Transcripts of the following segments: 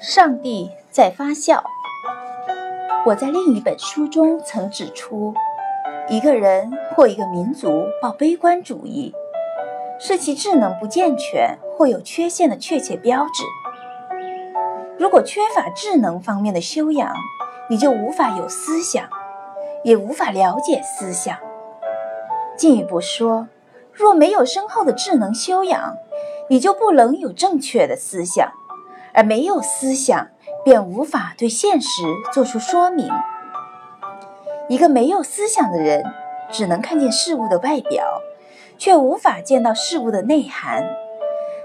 上帝在发笑。我在另一本书中曾指出，一个人或一个民族抱悲观主义，是其智能不健全或有缺陷的确切标志。如果缺乏智能方面的修养，你就无法有思想，也无法了解思想。进一步说，若没有深厚的智能修养，你就不能有正确的思想，而没有思想。便无法对现实做出说明。一个没有思想的人，只能看见事物的外表，却无法见到事物的内涵，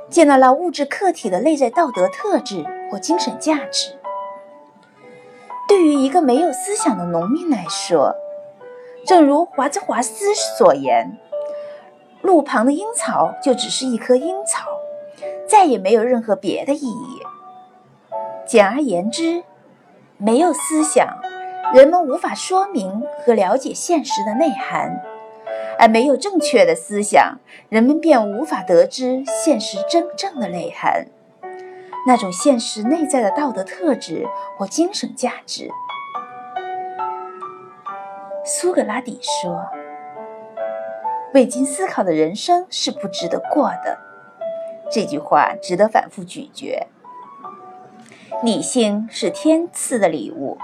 见到了物质客体的内在道德特质或精神价值。对于一个没有思想的农民来说，正如华兹华斯所言，路旁的樱草就只是一棵樱草，再也没有任何别的意义。简而言之，没有思想，人们无法说明和了解现实的内涵；而没有正确的思想，人们便无法得知现实真正的内涵，那种现实内在的道德特质或精神价值。苏格拉底说：“未经思考的人生是不值得过的。”这句话值得反复咀嚼。理性是天赐的礼物，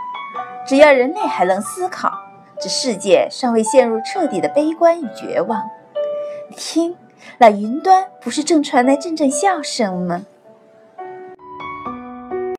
只要人类还能思考，这世界尚未陷入彻底的悲观与绝望。听，那云端不是正传来阵阵笑声吗？